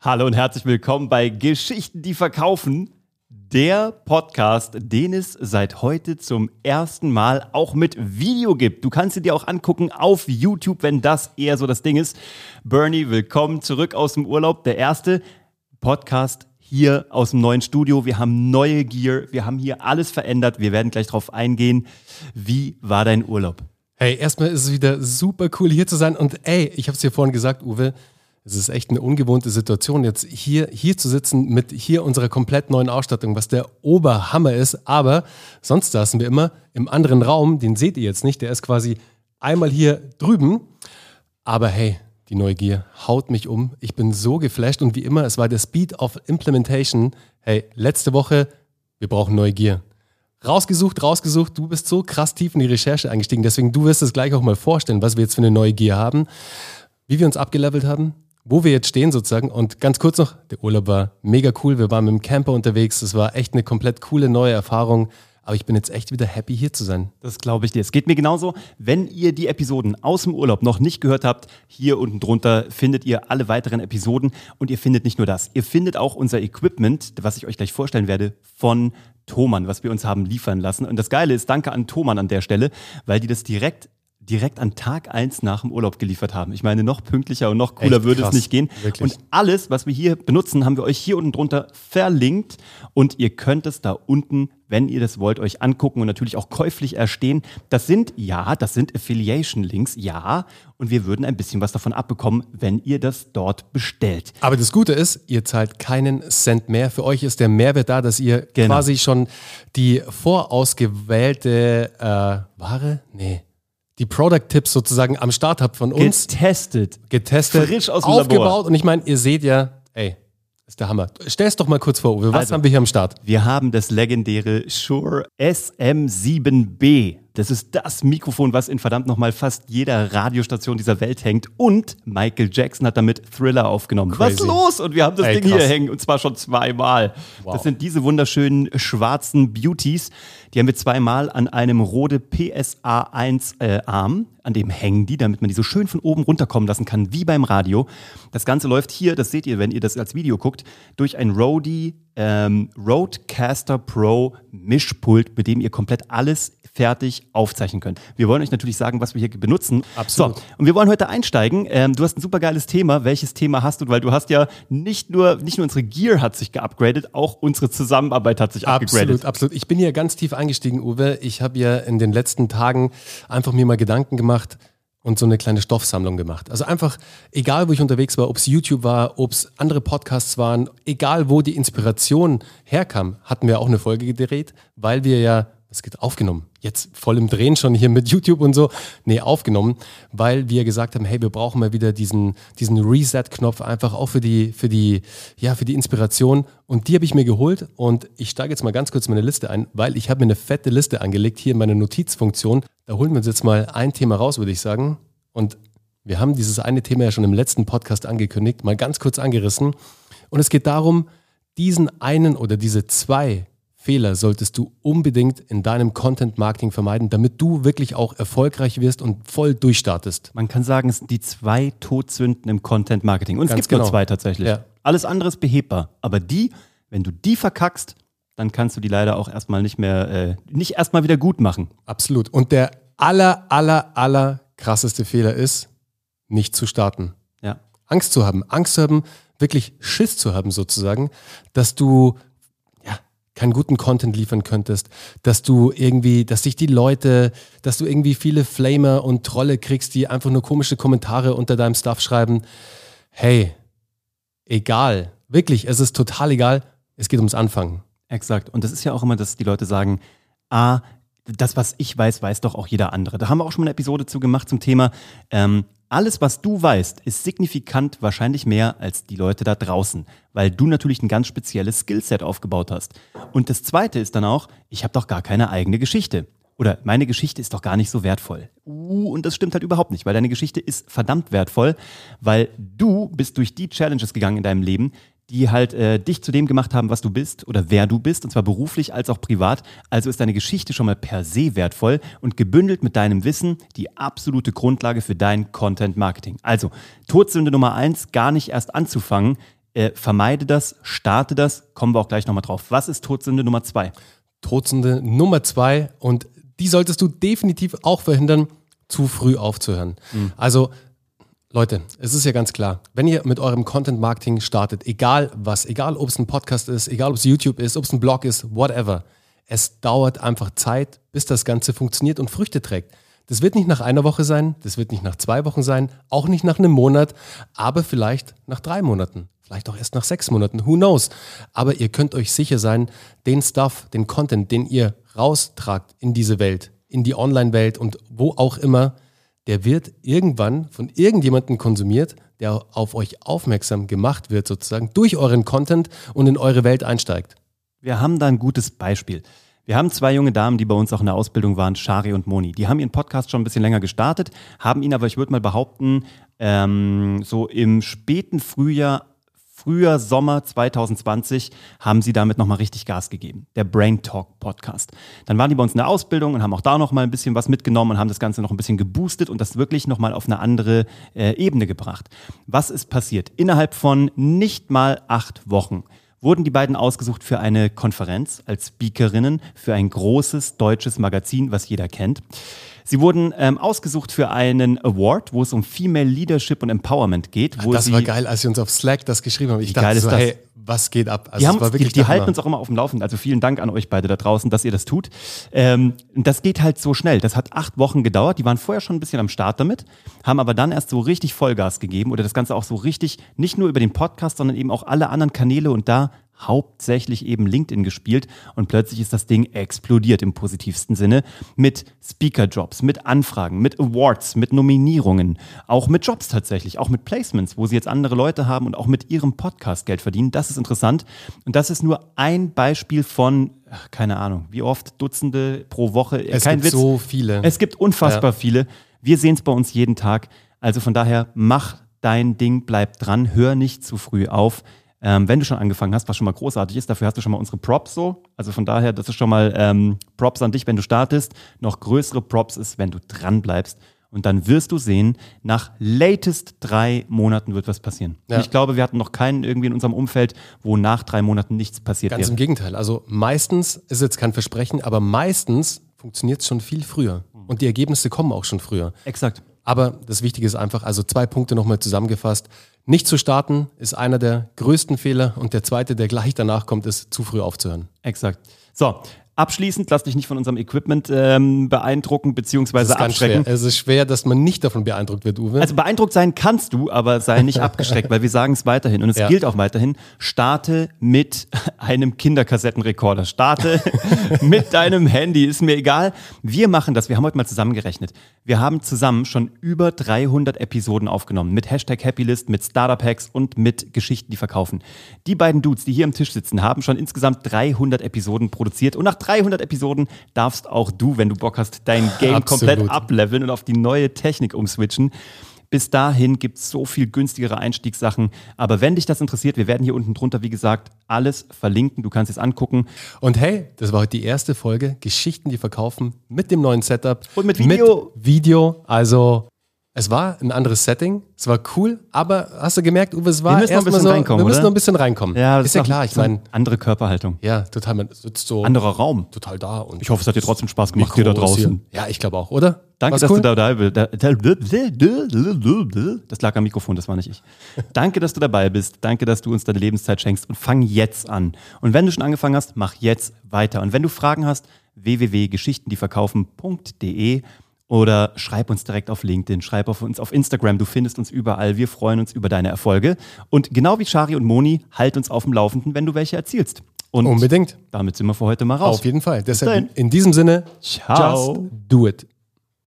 Hallo und herzlich willkommen bei Geschichten, die verkaufen. Der Podcast, den es seit heute zum ersten Mal auch mit Video gibt. Du kannst ihn dir auch angucken auf YouTube, wenn das eher so das Ding ist. Bernie, willkommen zurück aus dem Urlaub. Der erste Podcast hier aus dem neuen Studio. Wir haben neue Gear, wir haben hier alles verändert. Wir werden gleich darauf eingehen. Wie war dein Urlaub? Hey, erstmal ist es wieder super cool hier zu sein. Und ey, ich habe es dir vorhin gesagt, Uwe, es ist echt eine ungewohnte Situation, jetzt hier, hier zu sitzen mit hier unserer komplett neuen Ausstattung, was der Oberhammer ist. Aber sonst saßen wir immer im anderen Raum, den seht ihr jetzt nicht, der ist quasi einmal hier drüben. Aber hey, die Neugier haut mich um. Ich bin so geflasht und wie immer, es war der Speed of Implementation. Hey, letzte Woche, wir brauchen Neugier. Rausgesucht, rausgesucht, du bist so krass tief in die Recherche eingestiegen, deswegen du wirst es gleich auch mal vorstellen, was wir jetzt für eine Neugier haben, wie wir uns abgelevelt haben, wo wir jetzt stehen sozusagen. Und ganz kurz noch, der Urlaub war mega cool. Wir waren mit dem Camper unterwegs. Das war echt eine komplett coole neue Erfahrung. Aber ich bin jetzt echt wieder happy, hier zu sein. Das glaube ich dir. Es geht mir genauso. Wenn ihr die Episoden aus dem Urlaub noch nicht gehört habt, hier unten drunter findet ihr alle weiteren Episoden. Und ihr findet nicht nur das. Ihr findet auch unser Equipment, was ich euch gleich vorstellen werde, von Thomann, was wir uns haben liefern lassen. Und das Geile ist, danke an Thomann an der Stelle, weil die das direkt direkt an Tag 1 nach dem Urlaub geliefert haben. Ich meine, noch pünktlicher und noch cooler Echt würde krass. es nicht gehen. Wirklich. Und alles, was wir hier benutzen, haben wir euch hier unten drunter verlinkt und ihr könnt es da unten, wenn ihr das wollt, euch angucken und natürlich auch käuflich erstehen. Das sind, ja, das sind Affiliation-Links, ja, und wir würden ein bisschen was davon abbekommen, wenn ihr das dort bestellt. Aber das Gute ist, ihr zahlt keinen Cent mehr. Für euch ist der Mehrwert da, dass ihr genau. quasi schon die vorausgewählte äh, Ware, nee, die Product-Tipps sozusagen am Start habt von uns. Getestet. Getestet. Frisch aus dem aufgebaut. Labor. Und ich meine, ihr seht ja, ey, ist der Hammer. Stell es doch mal kurz vor, Uwe. Was also, haben wir hier am Start? Wir haben das legendäre Shure SM7B. Das ist das Mikrofon, was in verdammt nochmal fast jeder Radiostation dieser Welt hängt. Und Michael Jackson hat damit Thriller aufgenommen. Crazy. Was ist los? Und wir haben das Ey, Ding krass. hier hängen und zwar schon zweimal. Wow. Das sind diese wunderschönen schwarzen Beauties. Die haben wir zweimal an einem Rode PSA 1 äh, Arm. An dem hängen die, damit man die so schön von oben runterkommen lassen kann, wie beim Radio. Das Ganze läuft hier, das seht ihr, wenn ihr das als Video guckt, durch ein Rode ähm, Rodecaster Pro Mischpult, mit dem ihr komplett alles fertig aufzeichnen könnt. Wir wollen euch natürlich sagen, was wir hier benutzen. Absolut. So, und wir wollen heute einsteigen. Ähm, du hast ein super geiles Thema. Welches Thema hast du? Weil du hast ja nicht nur, nicht nur unsere Gear hat sich geupgradet, auch unsere Zusammenarbeit hat sich absolut. Absolut, Ich bin hier ganz tief eingestiegen, Uwe. Ich habe ja in den letzten Tagen einfach mir mal Gedanken gemacht, und so eine kleine Stoffsammlung gemacht. Also einfach, egal wo ich unterwegs war, ob es YouTube war, ob es andere Podcasts waren, egal wo die Inspiration herkam, hatten wir auch eine Folge gedreht, weil wir ja es geht aufgenommen. Jetzt voll im Drehen schon hier mit YouTube und so. Nee, aufgenommen, weil wir gesagt haben, hey, wir brauchen mal wieder diesen, diesen Reset-Knopf einfach auch für die, für die, ja, für die Inspiration. Und die habe ich mir geholt und ich steige jetzt mal ganz kurz meine Liste ein, weil ich habe mir eine fette Liste angelegt hier in meiner Notizfunktion. Da holen wir uns jetzt mal ein Thema raus, würde ich sagen. Und wir haben dieses eine Thema ja schon im letzten Podcast angekündigt, mal ganz kurz angerissen. Und es geht darum, diesen einen oder diese zwei Fehler solltest du unbedingt in deinem Content Marketing vermeiden, damit du wirklich auch erfolgreich wirst und voll durchstartest. Man kann sagen, es sind die zwei Todsünden im Content Marketing. Und es Ganz gibt genau. nur zwei tatsächlich. Ja. Alles andere ist behebbar. Aber die, wenn du die verkackst, dann kannst du die leider auch erstmal nicht mehr, äh, nicht erstmal wieder gut machen. Absolut. Und der aller, aller, aller krasseste Fehler ist, nicht zu starten. Ja. Angst zu haben. Angst zu haben, wirklich Schiss zu haben sozusagen, dass du keinen guten Content liefern könntest, dass du irgendwie, dass sich die Leute, dass du irgendwie viele Flamer und Trolle kriegst, die einfach nur komische Kommentare unter deinem Stuff schreiben. Hey, egal, wirklich, es ist total egal, es geht ums Anfangen. Exakt. Und das ist ja auch immer, dass die Leute sagen, ah, das, was ich weiß, weiß doch auch jeder andere. Da haben wir auch schon mal eine Episode zu gemacht zum Thema, ähm, alles, was du weißt, ist signifikant wahrscheinlich mehr als die Leute da draußen, weil du natürlich ein ganz spezielles Skillset aufgebaut hast. Und das Zweite ist dann auch, ich habe doch gar keine eigene Geschichte. Oder meine Geschichte ist doch gar nicht so wertvoll. Uh, und das stimmt halt überhaupt nicht, weil deine Geschichte ist verdammt wertvoll, weil du bist durch die Challenges gegangen in deinem Leben, die halt äh, dich zu dem gemacht haben, was du bist oder wer du bist, und zwar beruflich als auch privat. Also ist deine Geschichte schon mal per se wertvoll und gebündelt mit deinem Wissen die absolute Grundlage für dein Content Marketing. Also, Todsünde Nummer eins, gar nicht erst anzufangen, Äh, vermeide das, starte das, kommen wir auch gleich nochmal drauf. Was ist Todsünde Nummer zwei? Todsünde Nummer zwei und die solltest du definitiv auch verhindern, zu früh aufzuhören. Mhm. Also Leute, es ist ja ganz klar, wenn ihr mit eurem Content Marketing startet, egal was, egal ob es ein Podcast ist, egal ob es YouTube ist, ob es ein Blog ist, whatever, es dauert einfach Zeit, bis das Ganze funktioniert und Früchte trägt. Das wird nicht nach einer Woche sein, das wird nicht nach zwei Wochen sein, auch nicht nach einem Monat, aber vielleicht nach drei Monaten, vielleicht auch erst nach sechs Monaten, who knows. Aber ihr könnt euch sicher sein, den Stuff, den Content, den ihr raustragt in diese Welt, in die Online-Welt und wo auch immer, der wird irgendwann von irgendjemandem konsumiert, der auf euch aufmerksam gemacht wird, sozusagen durch euren Content und in eure Welt einsteigt. Wir haben da ein gutes Beispiel. Wir haben zwei junge Damen, die bei uns auch in der Ausbildung waren, Shari und Moni. Die haben ihren Podcast schon ein bisschen länger gestartet, haben ihn aber, ich würde mal behaupten, ähm, so im späten Frühjahr Frühjahr, Sommer 2020 haben sie damit nochmal richtig Gas gegeben. Der Brain Talk Podcast. Dann waren die bei uns in der Ausbildung und haben auch da nochmal ein bisschen was mitgenommen und haben das Ganze noch ein bisschen geboostet und das wirklich nochmal auf eine andere äh, Ebene gebracht. Was ist passiert? Innerhalb von nicht mal acht Wochen wurden die beiden ausgesucht für eine Konferenz als Speakerinnen für ein großes deutsches Magazin, was jeder kennt. Sie wurden ähm, ausgesucht für einen Award, wo es um Female Leadership und Empowerment geht. Ach, das war geil, als sie uns auf Slack das geschrieben haben. Ich dachte so, hey, was geht ab? Also die, haben, die, die halten uns auch immer auf dem Laufenden. Also vielen Dank an euch beide da draußen, dass ihr das tut. Ähm, das geht halt so schnell. Das hat acht Wochen gedauert. Die waren vorher schon ein bisschen am Start damit, haben aber dann erst so richtig Vollgas gegeben oder das Ganze auch so richtig, nicht nur über den Podcast, sondern eben auch alle anderen Kanäle und da hauptsächlich eben LinkedIn gespielt und plötzlich ist das Ding explodiert im positivsten Sinne mit Speaker-Jobs, mit Anfragen, mit Awards, mit Nominierungen, auch mit Jobs tatsächlich, auch mit Placements, wo sie jetzt andere Leute haben und auch mit ihrem Podcast Geld verdienen. Das ist interessant und das ist nur ein Beispiel von keine Ahnung, wie oft Dutzende pro Woche. Es Kein gibt Witz. so viele. Es gibt unfassbar ja. viele. Wir sehen es bei uns jeden Tag. Also von daher, mach dein Ding, bleib dran, hör nicht zu früh auf. Ähm, wenn du schon angefangen hast, was schon mal großartig ist, dafür hast du schon mal unsere Props so. Also von daher, das ist schon mal ähm, Props an dich, wenn du startest. Noch größere Props ist, wenn du dran bleibst. Und dann wirst du sehen, nach latest drei Monaten wird was passieren. Ja. ich glaube, wir hatten noch keinen irgendwie in unserem Umfeld, wo nach drei Monaten nichts passiert Ganz wäre. Ganz im Gegenteil. Also meistens ist jetzt kein Versprechen, aber meistens funktioniert es schon viel früher. Und die Ergebnisse kommen auch schon früher. Exakt. Aber das Wichtige ist einfach, also zwei Punkte nochmal zusammengefasst. Nicht zu starten ist einer der größten Fehler und der zweite, der gleich danach kommt, ist zu früh aufzuhören. Exakt. So, Abschließend, lass dich nicht von unserem Equipment ähm, beeindrucken bzw. abschrecken. Schwer. Es ist schwer, dass man nicht davon beeindruckt wird, Uwe. Also beeindruckt sein kannst du, aber sei nicht abgeschreckt, weil wir sagen es weiterhin und es ja. gilt auch weiterhin. Starte mit einem Kinderkassettenrekorder. Starte mit deinem Handy, ist mir egal. Wir machen das, wir haben heute mal zusammengerechnet. Wir haben zusammen schon über 300 Episoden aufgenommen mit Hashtag Happylist, mit Startup Hacks und mit Geschichten, die verkaufen. Die beiden Dudes, die hier am Tisch sitzen, haben schon insgesamt 300 Episoden produziert und nach 300 Episoden darfst auch du, wenn du Bock hast, dein Game Absolut. komplett ableveln und auf die neue Technik umswitchen. Bis dahin gibt es so viel günstigere Einstiegssachen. Aber wenn dich das interessiert, wir werden hier unten drunter, wie gesagt, alles verlinken. Du kannst es angucken. Und hey, das war heute die erste Folge Geschichten, die verkaufen mit dem neuen Setup. Und mit Video. Mit Video. Also es war ein anderes Setting, es war cool, aber hast du gemerkt, Uwe, es war erstmal so, reinkommen, wir müssen oder? noch ein bisschen reinkommen. Ja, das ist ja klar, ich meine, andere Körperhaltung. Ja, total, man sitzt so anderer Raum, total da und ich hoffe, es hat dir trotzdem Spaß gemacht hier da draußen. Hier. Ja, ich glaube auch, oder? Danke, War's dass cool? du dabei bist. Das lag am Mikrofon, das war nicht ich. Danke, dass du dabei bist. Danke, dass du uns deine Lebenszeit schenkst und fang jetzt an. Und wenn du schon angefangen hast, mach jetzt weiter. Und wenn du Fragen hast, www.geschichtendieverkaufen.de oder schreib uns direkt auf LinkedIn, schreib auf uns auf Instagram. Du findest uns überall. Wir freuen uns über deine Erfolge. Und genau wie Shari und Moni, halt uns auf dem Laufenden, wenn du welche erzielst. Und Unbedingt. Damit sind wir für heute mal raus. Auf jeden Fall. Deshalb in diesem Sinne, ciao. Just do it.